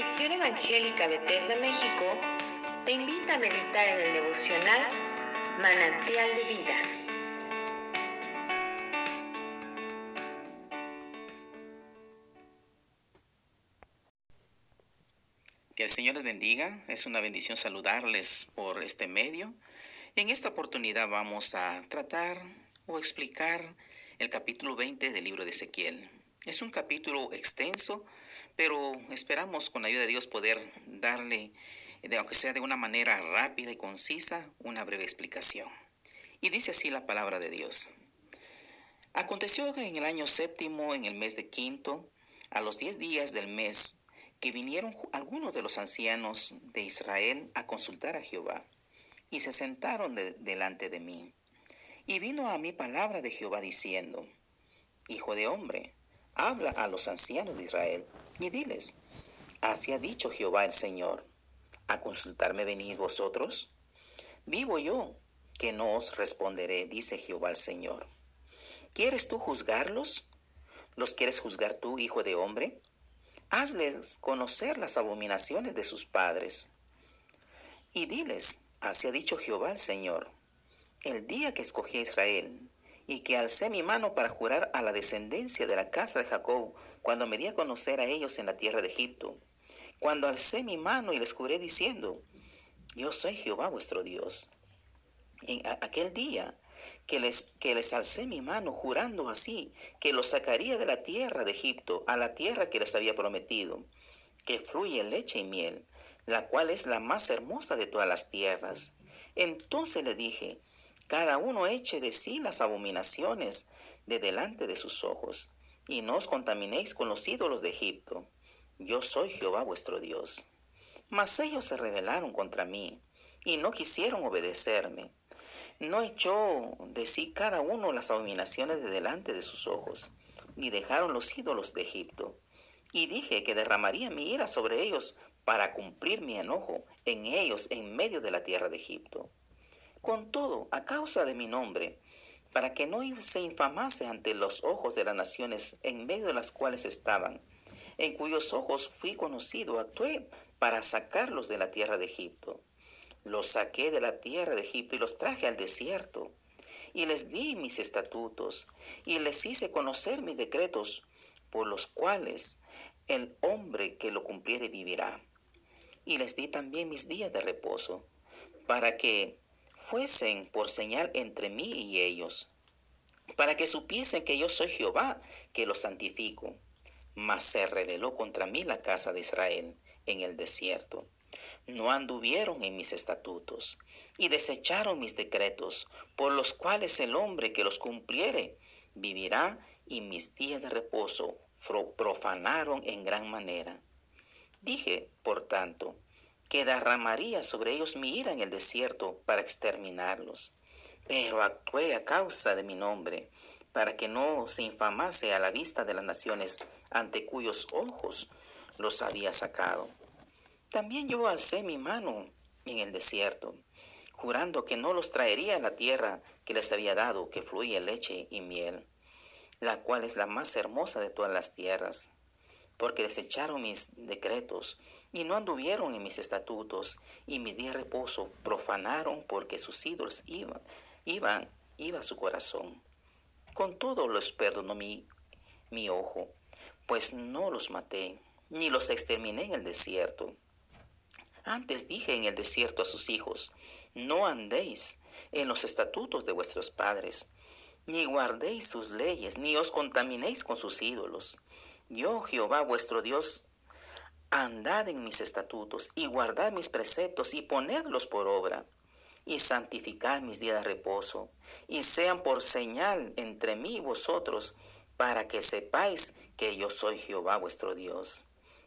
Misión Evangélica Bethesda México te invita a meditar en el devocional Manantial de Vida. Que el Señor les bendiga. Es una bendición saludarles por este medio. En esta oportunidad vamos a tratar o explicar el capítulo 20 del libro de Ezequiel. Es un capítulo extenso, pero esperamos con la ayuda de Dios poder darle, aunque sea de una manera rápida y concisa, una breve explicación. Y dice así la palabra de Dios. Aconteció en el año séptimo, en el mes de quinto, a los diez días del mes, que vinieron algunos de los ancianos de Israel a consultar a Jehová, y se sentaron delante de mí. Y vino a mí palabra de Jehová diciendo, Hijo de hombre, habla a los ancianos de Israel y diles, así ha dicho Jehová el Señor, ¿a consultarme venís vosotros? Vivo yo, que no os responderé, dice Jehová el Señor. ¿Quieres tú juzgarlos? ¿Los quieres juzgar tú, hijo de hombre? Hazles conocer las abominaciones de sus padres. Y diles, así ha dicho Jehová el Señor, el día que escogí a Israel, y que alcé mi mano para jurar a la descendencia de la casa de Jacob, cuando me di a conocer a ellos en la tierra de Egipto, cuando alcé mi mano y les juré diciendo, yo soy Jehová vuestro Dios. En aquel día que les, que les alcé mi mano jurando así, que los sacaría de la tierra de Egipto a la tierra que les había prometido, que fluye leche y miel, la cual es la más hermosa de todas las tierras. Entonces le dije, cada uno eche de sí las abominaciones de delante de sus ojos, y no os contaminéis con los ídolos de Egipto. Yo soy Jehová vuestro Dios. Mas ellos se rebelaron contra mí, y no quisieron obedecerme. No echó de sí cada uno las abominaciones de delante de sus ojos, ni dejaron los ídolos de Egipto. Y dije que derramaría mi ira sobre ellos para cumplir mi enojo en ellos en medio de la tierra de Egipto. Con todo, a causa de mi nombre, para que no se infamase ante los ojos de las naciones en medio de las cuales estaban, en cuyos ojos fui conocido, actué para sacarlos de la tierra de Egipto. Los saqué de la tierra de Egipto y los traje al desierto, y les di mis estatutos, y les hice conocer mis decretos, por los cuales el hombre que lo cumpliere vivirá. Y les di también mis días de reposo, para que fuesen por señal entre mí y ellos, para que supiesen que yo soy Jehová, que los santifico. Mas se rebeló contra mí la casa de Israel en el desierto. No anduvieron en mis estatutos y desecharon mis decretos, por los cuales el hombre que los cumpliere vivirá y mis días de reposo profanaron en gran manera. Dije, por tanto, que derramaría sobre ellos mi ira en el desierto para exterminarlos. Pero actué a causa de mi nombre, para que no se infamase a la vista de las naciones ante cuyos ojos los había sacado. También yo alcé mi mano en el desierto, jurando que no los traería a la tierra que les había dado, que fluye leche y miel, la cual es la más hermosa de todas las tierras porque desecharon mis decretos y no anduvieron en mis estatutos y mis días de reposo profanaron porque sus ídolos iban, iban, iba su corazón. Con todo los perdonó mi, mi ojo, pues no los maté, ni los exterminé en el desierto. Antes dije en el desierto a sus hijos, no andéis en los estatutos de vuestros padres, ni guardéis sus leyes, ni os contaminéis con sus ídolos. Yo, Jehová vuestro Dios, andad en mis estatutos y guardad mis preceptos y ponedlos por obra y santificad mis días de reposo y sean por señal entre mí y vosotros para que sepáis que yo soy Jehová vuestro Dios.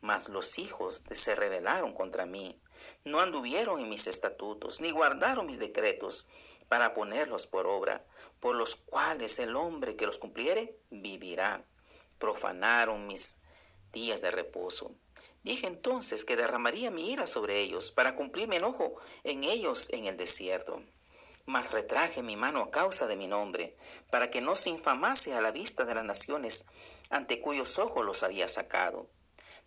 Mas los hijos se rebelaron contra mí, no anduvieron en mis estatutos, ni guardaron mis decretos para ponerlos por obra, por los cuales el hombre que los cumpliere vivirá profanaron mis días de reposo. Dije entonces que derramaría mi ira sobre ellos para cumplir mi enojo en ellos en el desierto. Mas retraje mi mano a causa de mi nombre, para que no se infamase a la vista de las naciones ante cuyos ojos los había sacado.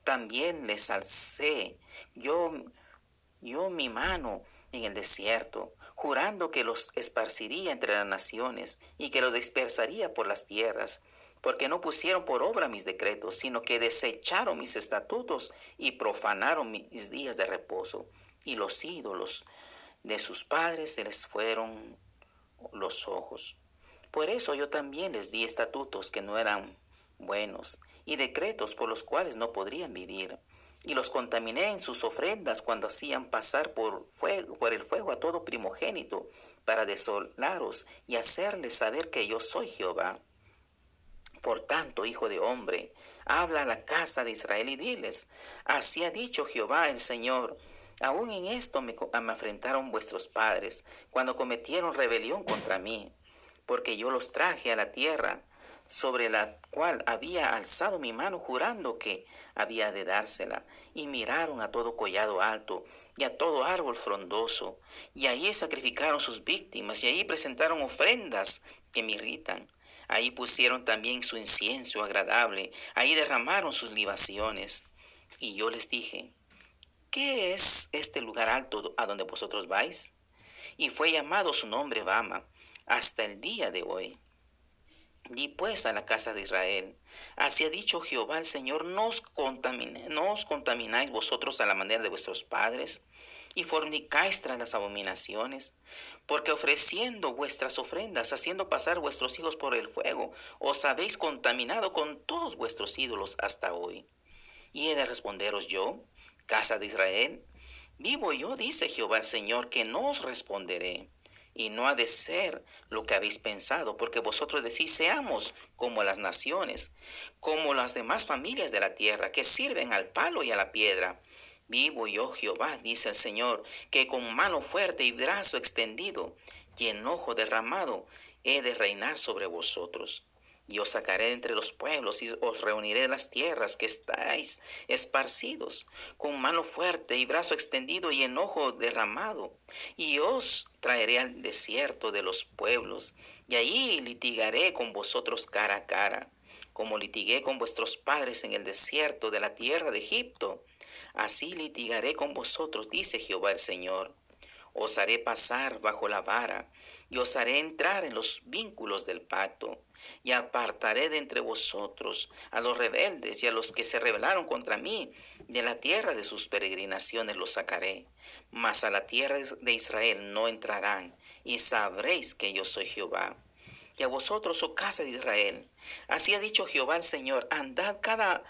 también les alcé yo, yo mi mano en el desierto, jurando que los esparciría entre las naciones y que los dispersaría por las tierras, porque no pusieron por obra mis decretos, sino que desecharon mis estatutos y profanaron mis días de reposo, y los ídolos de sus padres se les fueron los ojos. Por eso yo también les di estatutos que no eran buenos y decretos por los cuales no podrían vivir. Y los contaminé en sus ofrendas cuando hacían pasar por, fuego, por el fuego a todo primogénito para desolaros y hacerles saber que yo soy Jehová. Por tanto, hijo de hombre, habla a la casa de Israel y diles, así ha dicho Jehová el Señor, aún en esto me, me afrentaron vuestros padres, cuando cometieron rebelión contra mí, porque yo los traje a la tierra sobre la cual había alzado mi mano jurando que había de dársela, y miraron a todo collado alto y a todo árbol frondoso, y allí sacrificaron sus víctimas, y allí presentaron ofrendas que me irritan. Ahí pusieron también su incienso agradable, ahí derramaron sus libaciones. Y yo les dije, ¿qué es este lugar alto a donde vosotros vais? Y fue llamado su nombre Bama hasta el día de hoy. Di pues a la casa de Israel, así ha dicho Jehová el Señor, no os, contamináis vosotros a la manera de vuestros padres, y fornicáis tras las abominaciones, porque ofreciendo vuestras ofrendas, haciendo pasar vuestros hijos por el fuego, os habéis contaminado con todos vuestros ídolos hasta hoy. Y he de responderos yo, casa de Israel, vivo yo, dice Jehová el Señor, que no os responderé y no ha de ser lo que habéis pensado, porque vosotros decís, seamos como las naciones, como las demás familias de la tierra, que sirven al palo y a la piedra. Vivo yo Jehová, dice el Señor, que con mano fuerte y brazo extendido y enojo derramado he de reinar sobre vosotros. Y os sacaré entre los pueblos y os reuniré las tierras que estáis esparcidos, con mano fuerte y brazo extendido y enojo derramado, y os traeré al desierto de los pueblos, y allí litigaré con vosotros cara a cara, como litigué con vuestros padres en el desierto de la tierra de Egipto. Así litigaré con vosotros, dice Jehová el Señor. Os haré pasar bajo la vara, y os haré entrar en los vínculos del pacto y apartaré de entre vosotros a los rebeldes y a los que se rebelaron contra mí. De la tierra de sus peregrinaciones los sacaré, mas a la tierra de Israel no entrarán, y sabréis que yo soy Jehová. Y a vosotros, oh casa de Israel, así ha dicho Jehová el Señor, andad cada,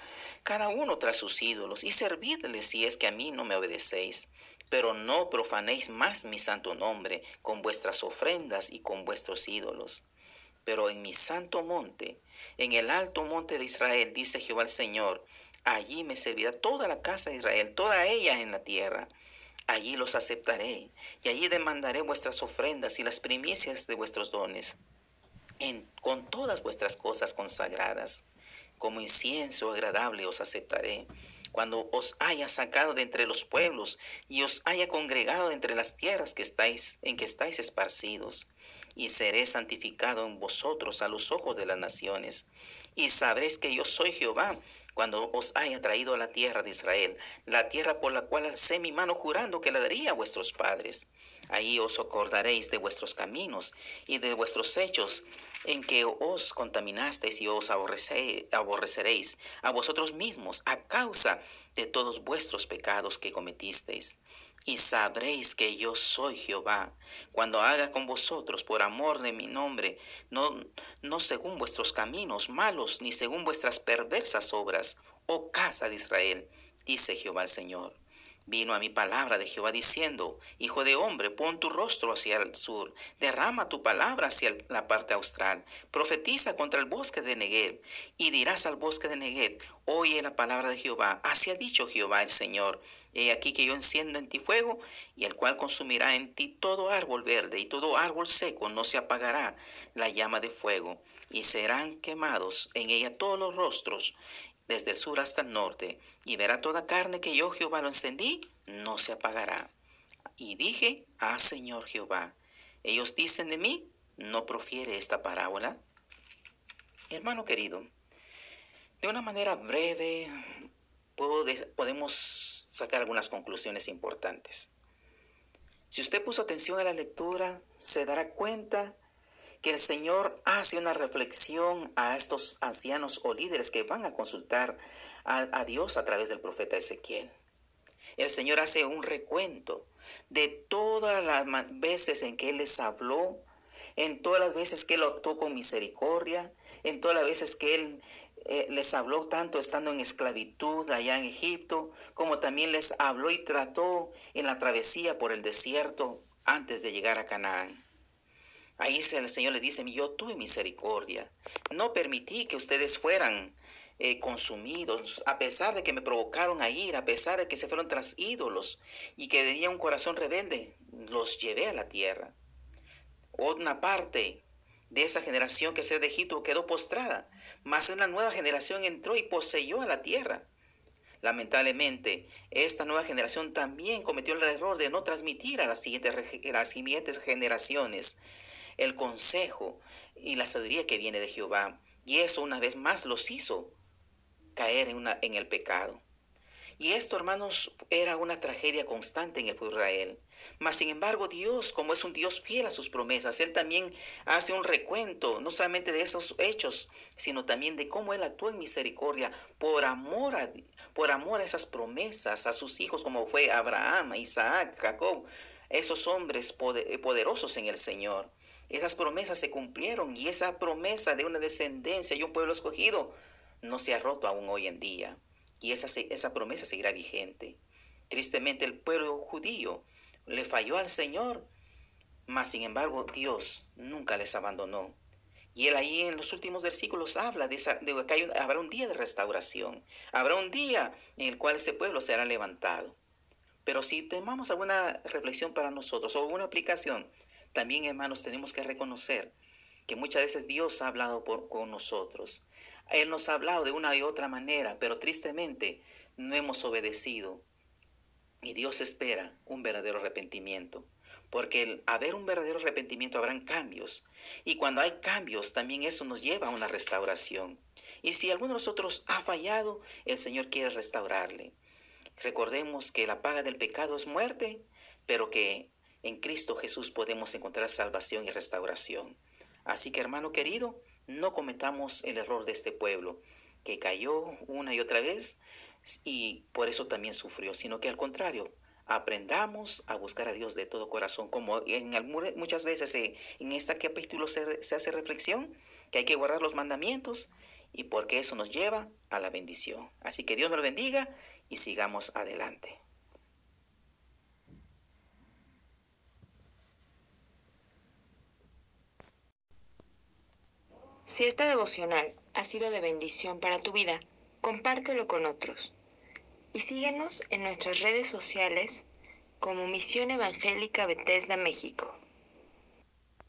cada uno tras sus ídolos, y servidles si es que a mí no me obedecéis pero no profanéis más mi santo nombre con vuestras ofrendas y con vuestros ídolos. Pero en mi santo monte, en el alto monte de Israel, dice Jehová el Señor, allí me servirá toda la casa de Israel, toda ella en la tierra. Allí los aceptaré, y allí demandaré vuestras ofrendas y las primicias de vuestros dones, en, con todas vuestras cosas consagradas. Como incienso agradable os aceptaré cuando os haya sacado de entre los pueblos y os haya congregado de entre las tierras que estáis en que estáis esparcidos y seré santificado en vosotros a los ojos de las naciones. Y sabréis que yo soy Jehová cuando os haya traído a la tierra de Israel, la tierra por la cual alcé mi mano jurando que la daría a vuestros padres. Ahí os acordaréis de vuestros caminos y de vuestros hechos en que os contaminasteis y os aborreceréis a vosotros mismos a causa de todos vuestros pecados que cometisteis y sabréis que yo soy Jehová, cuando haga con vosotros por amor de mi nombre, no, no según vuestros caminos malos, ni según vuestras perversas obras, oh casa de Israel, dice Jehová el Señor. Vino a mi palabra de Jehová diciendo, Hijo de hombre, pon tu rostro hacia el sur, derrama tu palabra hacia la parte austral, profetiza contra el bosque de Negev, y dirás al bosque de Negev, oye la palabra de Jehová, así ha dicho Jehová el Señor, he aquí que yo enciendo en ti fuego, y el cual consumirá en ti todo árbol verde, y todo árbol seco no se apagará la llama de fuego, y serán quemados en ella todos los rostros, desde el sur hasta el norte, y verá toda carne que yo Jehová lo encendí, no se apagará. Y dije, ah Señor Jehová, ellos dicen de mí, no profiere esta parábola. Hermano querido, de una manera breve podemos sacar algunas conclusiones importantes. Si usted puso atención a la lectura, se dará cuenta que el Señor hace una reflexión a estos ancianos o líderes que van a consultar a, Dios a través del profeta Ezequiel. El Señor hace un recuento de todas las veces en que Él les habló, en todas las veces que Él actuó con misericordia, en todas las veces que Él eh, les habló tanto estando en esclavitud allá en Egipto, como también les habló y trató en la travesía por el desierto antes de llegar a Canaán. Ahí el Señor le dice, yo tuve misericordia, no permití que ustedes fueran eh, consumidos, a pesar de que me provocaron a ir, a pesar de que se fueron tras ídolos y que tenía un corazón rebelde, los llevé a la tierra. Una parte de esa generación que se de Egipto quedó postrada, mas una nueva generación entró y poseyó a la tierra. Lamentablemente, esta nueva generación también cometió el error de no transmitir a las siguientes, a las siguientes generaciones el consejo y la sabiduría que viene de Jehová. Y eso una vez más los hizo caer en, una, en el pecado. Y esto, hermanos, era una tragedia constante en el pueblo de Israel. Mas, sin embargo, Dios, como es un Dios fiel a sus promesas, Él también hace un recuento, no solamente de esos hechos, sino también de cómo Él actuó en misericordia por amor a, por amor a esas promesas, a sus hijos, como fue Abraham, Isaac, Jacob, esos hombres poderosos en el Señor. Esas promesas se cumplieron y esa promesa de una descendencia y un pueblo escogido no se ha roto aún hoy en día. Y esa, esa promesa seguirá vigente. Tristemente el pueblo judío le falló al Señor, mas sin embargo Dios nunca les abandonó. Y él ahí en los últimos versículos habla de, que habrá un día de restauración, habrá un día en el cual este pueblo será levantado. Pero si tomamos alguna reflexión para nosotros o una aplicación, también, hermanos, tenemos que reconocer que muchas veces Dios ha hablado con nosotros. Él nos ha hablado de una y otra manera, pero tristemente no hemos obedecido. Y Dios espera un verdadero arrepentimiento. Porque al haber un verdadero arrepentimiento habrán cambios. Y cuando hay cambios, también eso nos lleva a una restauración. Y si alguno de nosotros ha fallado, el Señor quiere restaurarle. Recordemos que la paga del pecado es muerte, pero que en Cristo Jesús podemos encontrar salvación y restauración. Así que hermano querido, no cometamos el error de este pueblo, que cayó una y otra vez y por eso también sufrió, sino que al contrario, aprendamos a buscar a Dios de todo corazón, como en muchas veces en este capítulo se, se hace reflexión, que hay que guardar los mandamientos y porque eso nos lleva a la bendición. Así que Dios lo bendiga y sigamos adelante. Si esta devocional ha sido de bendición para tu vida, compártelo con otros. Y síguenos en nuestras redes sociales como Misión Evangélica Bethesda México.